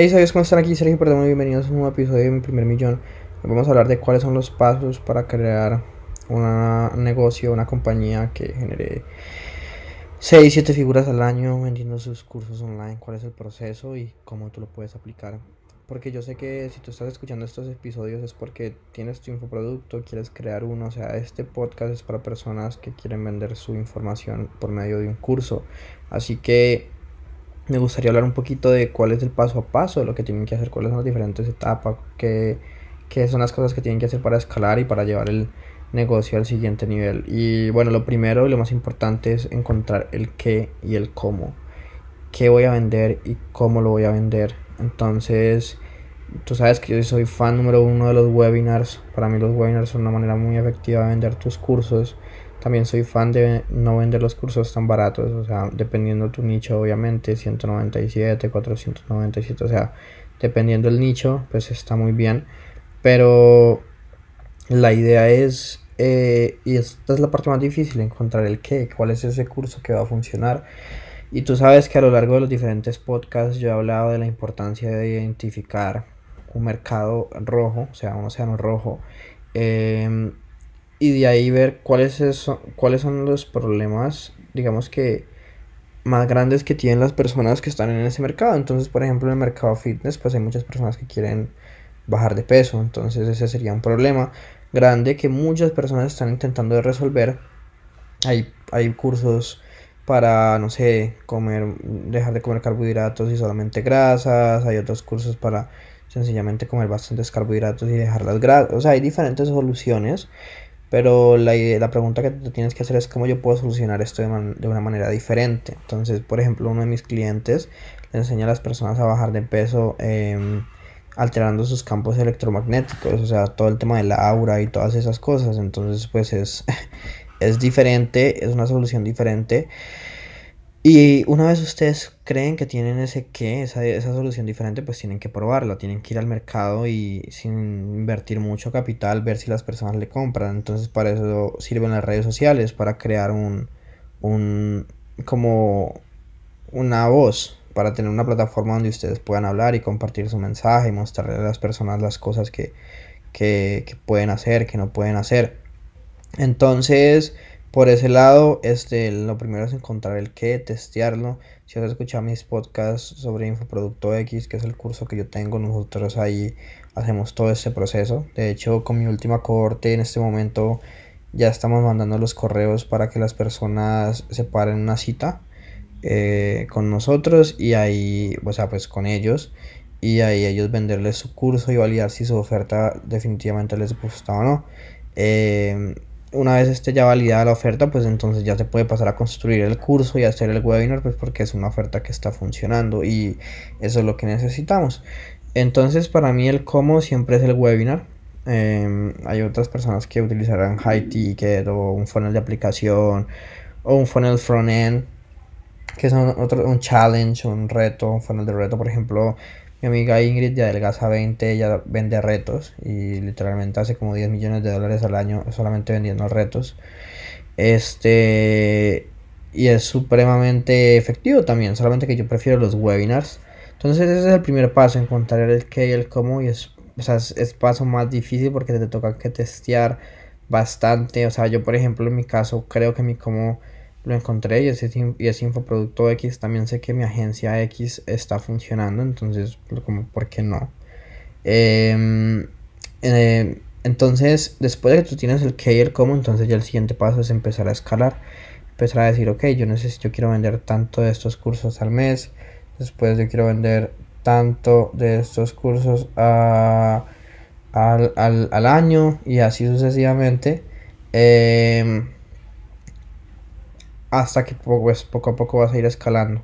Hey, ¿sabes cómo están aquí? Sergio Perdón, bienvenidos a un nuevo episodio de Mi Primer Millón. Vamos a hablar de cuáles son los pasos para crear un negocio, una compañía que genere 6, 7 figuras al año vendiendo sus cursos online, cuál es el proceso y cómo tú lo puedes aplicar. Porque yo sé que si tú estás escuchando estos episodios es porque tienes tu infoproducto, quieres crear uno. O sea, este podcast es para personas que quieren vender su información por medio de un curso. Así que me gustaría hablar un poquito de cuál es el paso a paso de lo que tienen que hacer, cuáles son las diferentes etapas, qué, qué son las cosas que tienen que hacer para escalar y para llevar el negocio al siguiente nivel. Y bueno, lo primero y lo más importante es encontrar el qué y el cómo. ¿Qué voy a vender y cómo lo voy a vender? Entonces, tú sabes que yo soy fan número uno de los webinars. Para mí los webinars son una manera muy efectiva de vender tus cursos. También soy fan de no vender los cursos tan baratos, o sea, dependiendo de tu nicho, obviamente, 197, 497, o sea, dependiendo del nicho, pues está muy bien. Pero la idea es, eh, y esta es la parte más difícil, encontrar el qué, cuál es ese curso que va a funcionar. Y tú sabes que a lo largo de los diferentes podcasts yo he hablado de la importancia de identificar un mercado rojo, o sea, un océano rojo. Eh, y de ahí ver cuáles, son, cuáles son los problemas, digamos que más grandes que tienen las personas que están en ese mercado. Entonces, por ejemplo, en el mercado fitness, pues hay muchas personas que quieren bajar de peso. Entonces, ese sería un problema grande que muchas personas están intentando resolver. Hay, hay cursos para, no sé, comer, dejar de comer carbohidratos y solamente grasas. Hay otros cursos para sencillamente comer bastantes carbohidratos y dejar las grasas. O sea, hay diferentes soluciones pero la, la pregunta que tú tienes que hacer es cómo yo puedo solucionar esto de, de, una manera diferente. Entonces, por ejemplo, uno de mis clientes le enseña a las personas a bajar de peso em, alterando sus campos electromagnéticos, o sea, todo el tema del aura y todas esas cosas. Entonces, pues es, es diferente, es una solución diferente. Y una vez ustedes creen que tienen ese qué, esa, esa solución diferente, pues tienen que probarla, tienen que ir al mercado y sin invertir mucho capital, ver si las personas le compran. Entonces para eso sirven las redes sociales, para crear un, un como una voz, para tener una plataforma donde ustedes puedan hablar y compartir su mensaje y mostrarle a las personas las cosas que, que, que pueden hacer, que no pueden hacer. Entonces, por ese lado, este, lo primero es encontrar el qué, testearlo. Si has escuchado mis podcasts sobre Infoproducto X, que es el curso que yo tengo, nosotros ahí hacemos todo ese proceso. De hecho, con mi última cohorte en este momento ya estamos mandando los correos para que las personas se paren una cita eh, con nosotros y ahí, o sea, pues con ellos. Y ahí ellos venderles su curso y validar si su oferta definitivamente les gusta o no. Eh, una vez esté ya validada la oferta, pues entonces ya se puede pasar a construir el curso y hacer el webinar, pues porque es una oferta que está funcionando y eso es lo que necesitamos. Entonces para mí el cómo siempre es el webinar. Em, hay otras personas que utilizarán High Ticket o un funnel de aplicación o un funnel front end que son otro, un challenge, un reto, un funnel de reto, por ejemplo, mi amiga Ingrid de Adelgaza 20, ella vende retos y literalmente hace como 10 millones de dólares al año solamente vendiendo retos. Este. Y es supremamente efectivo también, solamente que yo prefiero los webinars. Entonces ese es el primer paso, encontrar el qué y el cómo y es, o sea, es, paso más difícil porque te toca que testear bastante. O sea, yo por ejemplo en mi caso creo que mi cómo lo encontré y ese, y ese infoproducto X también sé que mi agencia X está funcionando, entonces pues, como por qué no. Em, eh, entonces después de que tú tienes el qué y el cómo, entonces ya el siguiente paso es empezar a escalar, empezar a decir, ok, yo necesito, yo quiero vender tanto de estos cursos al mes, después yo quiero vender tanto de estos cursos al, al, al, año y así sucesivamente. Eh, hasta que pues, poco a poco vas a ir escalando.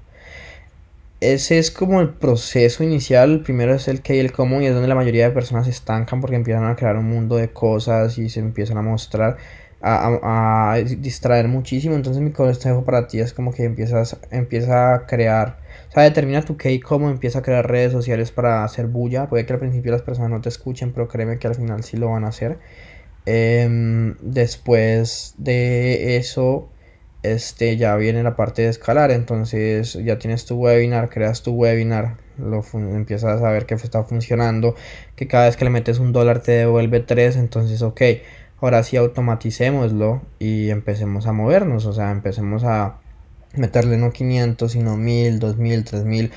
Ese es como el proceso inicial. Primero es el qué y el cómo, y es donde la mayoría de personas se estancan porque empiezan a crear un mundo de cosas y se empiezan a mostrar, a, distraer muchísimo. Entonces, mi consejo para ti es como que empiezas, empieza a crear, o sea, determina tu qué y cómo, empieza a crear redes sociales para hacer bulla. Puede que al principio las personas no te escuchen, pero créeme que al final sí lo van a hacer. Em, después de eso este, ya viene la parte de escalar. Entonces ya tienes tu webinar, creas tu webinar, lo empiezas a saber que está funcionando, que cada vez que le metes un dólar te devuelve 3, entonces ok, ahora sí automaticémoslo y empecemos a movernos, o sea, empecemos a meterle no 500, sino 1000, 2000, 3000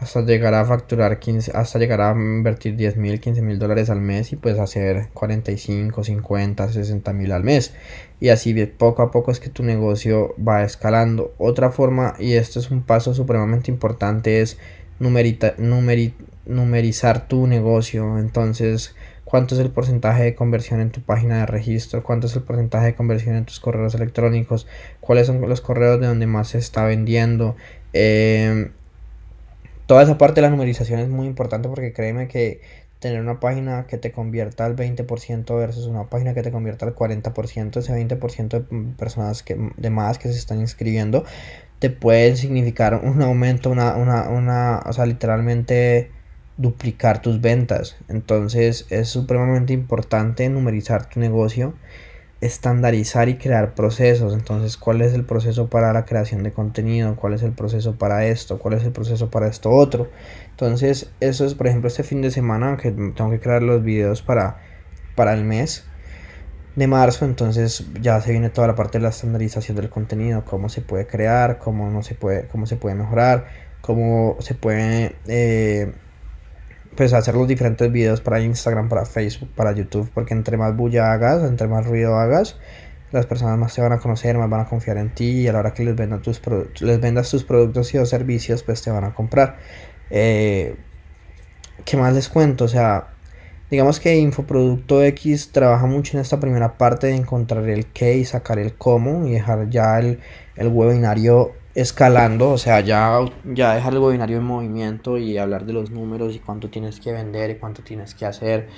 hasta llegar a facturar 15, hasta llegar a invertir 10 mil, 15 mil dólares al mes y pues hacer 45, 50, 60 mil al mes. Y así poco a poco es que tu negocio va escalando. Otra forma, y esto es un paso supremamente importante, es numerita, numerizar tu negocio. Entonces, cuánto es el porcentaje de conversión en tu página de registro, cuánto es el porcentaje de conversión en tus correos electrónicos, cuáles son los correos de donde más se está vendiendo. Eh, toda esa parte de la numerización es muy importante porque créeme que tener una página que te convierta al 20% versus una página que te convierta al 40%, ese 20% de personas que, de más que se están inscribiendo, te puede significar un aumento, una, una, una, o sea, literalmente duplicar tus ventas. Entonces es supremamente importante numerizar tu negocio estandarizar y crear procesos. Entonces, ¿cuál es el proceso para la creación de contenido? ¿Cuál es el proceso para esto? ¿Cuál es el proceso para esto otro? Entonces, eso es, por ejemplo, este fin de semana que tengo que crear los videos para, para el mes de marzo. Entonces, ya se viene toda la parte de la estandarización del contenido, cómo se puede crear, cómo no se puede, cómo se puede mejorar, cómo se puede eh, pues hacer los diferentes videos para Instagram, para Facebook, para YouTube, porque entre más bulla hagas, entre más ruido hagas, las personas más te van a conocer, más van a confiar en ti y a la hora que les, vendas tus, les vendas tus productos y o servicios, pues te van a comprar. Eh, ¿Qué más les cuento? O sea, digamos que Infoproducto X trabaja mucho en esta primera parte de encontrar el qué y sacar el cómo y dejar ya el, el webinario escalando, o sea, ya, ya dejar el webinario en movimiento y hablar de los números y cuánto tienes que vender y cuánto tienes que hacer,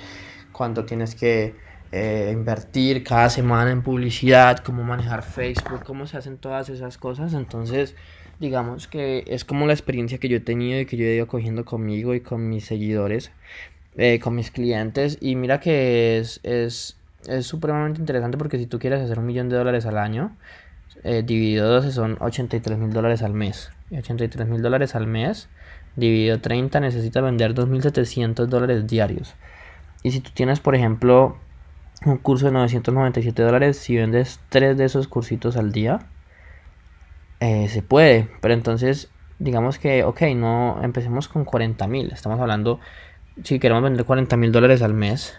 cuánto tienes que eh, invertir cada semana en publicidad, cómo manejar Facebook, cómo se hacen todas esas cosas. Entonces, digamos que es como la experiencia que yo he tenido y que yo he ido cogiendo conmigo y con mis seguidores, eh, con mis clientes. Y mira que es, es, es supremamente interesante porque si tú quieres hacer un millón de dólares al año, eh, dividido 12 son 83 mil dólares al mes. 83 mil dólares al mes dividido 30 necesita vender 2.700 dólares diarios. Y si tú tienes, por ejemplo, un curso de 997 dólares, si vendes 3 de esos cursitos al día, eh, se puede. Pero entonces, digamos que, ok, no empecemos con 40 mil. Estamos hablando, si queremos vender 40 mil dólares al mes,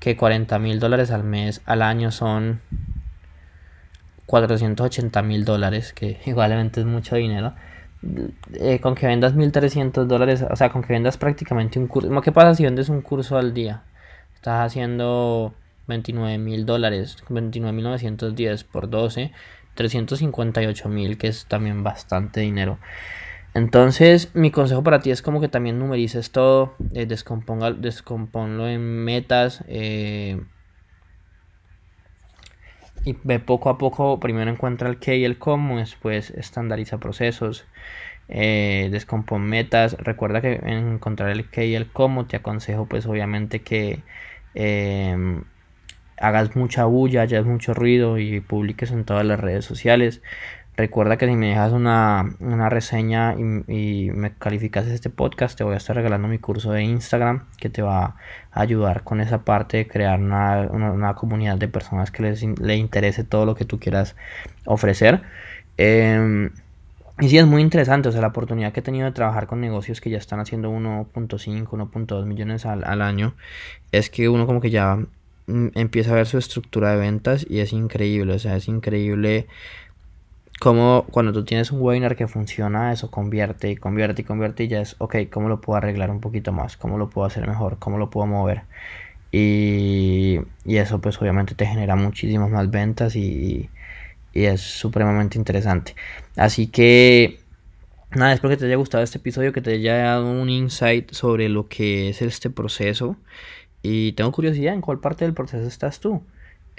que 40 mil dólares al mes al año son 480 mil dólares, que igualmente es mucho dinero. Eh, con que vendas 1300 dólares, o sea, con que vendas prácticamente un curso. ¿Qué pasa si vendes un curso al día? Estás haciendo 29 mil dólares, 29.910 por 12, 358 mil, que es también bastante dinero. Entonces, mi consejo para ti es como que también numerices todo, eh, descomponga, descomponlo en metas, eh, y ve poco a poco, primero encuentra el qué y el cómo, después estandariza procesos, eh, descompone metas. Recuerda que en encontrar el qué y el cómo te aconsejo pues obviamente que em, hagas mucha bulla, hayas mucho ruido y publiques en todas las redes sociales. Recuerda que si me dejas una, reseña y, me calificas este podcast, te voy a estar regalando mi curso de Instagram que te va a ayudar con esa parte de crear una, comunidad de personas que les le interese todo lo que tú quieras ofrecer. Em, y sí, es muy interesante, o sea, la oportunidad que he tenido de trabajar con negocios que ya están haciendo 1.5, 1.2 millones al, al año, es que uno como que ya mm, empieza a ver su estructura de ventas y es increíble, o sea, es increíble como cuando tú tienes un webinar que funciona, eso convierte y convierte y convierte y ya es, ok, ¿cómo lo puedo arreglar un poquito más? ¿Cómo lo puedo hacer mejor? ¿Cómo lo puedo mover? Y, eso pues obviamente te genera muchísimas más ventas y, y es supremamente interesante. Así que nada, espero que te haya gustado este episodio, que te haya dado un insight sobre lo que es este proceso. Y tengo curiosidad en cuál parte del proceso estás tú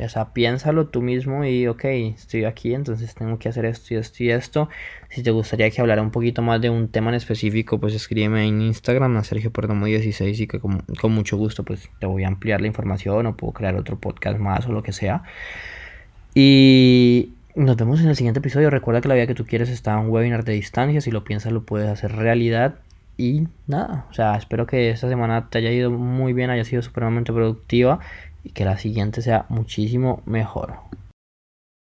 o sea, piénsalo tú mismo y, ok, estoy aquí, entonces tengo que hacer esto y esto y esto. Si te gustaría que hablara un poquito más de un tema en específico, pues escríbeme en Instagram a Sergio Perdomo 16 y que con, con, mucho gusto pues te voy a ampliar la información o puedo crear otro podcast más o lo que sea. Y nos vemos en el siguiente episodio. Recuerda que la vida que tú quieres está en un webinar de distancia. Si lo piensas, lo puedes hacer realidad. y nada, o sea, espero que esta semana te haya ido muy bien, haya sido supremamente productiva y que la siguiente sea muchísimo mejor.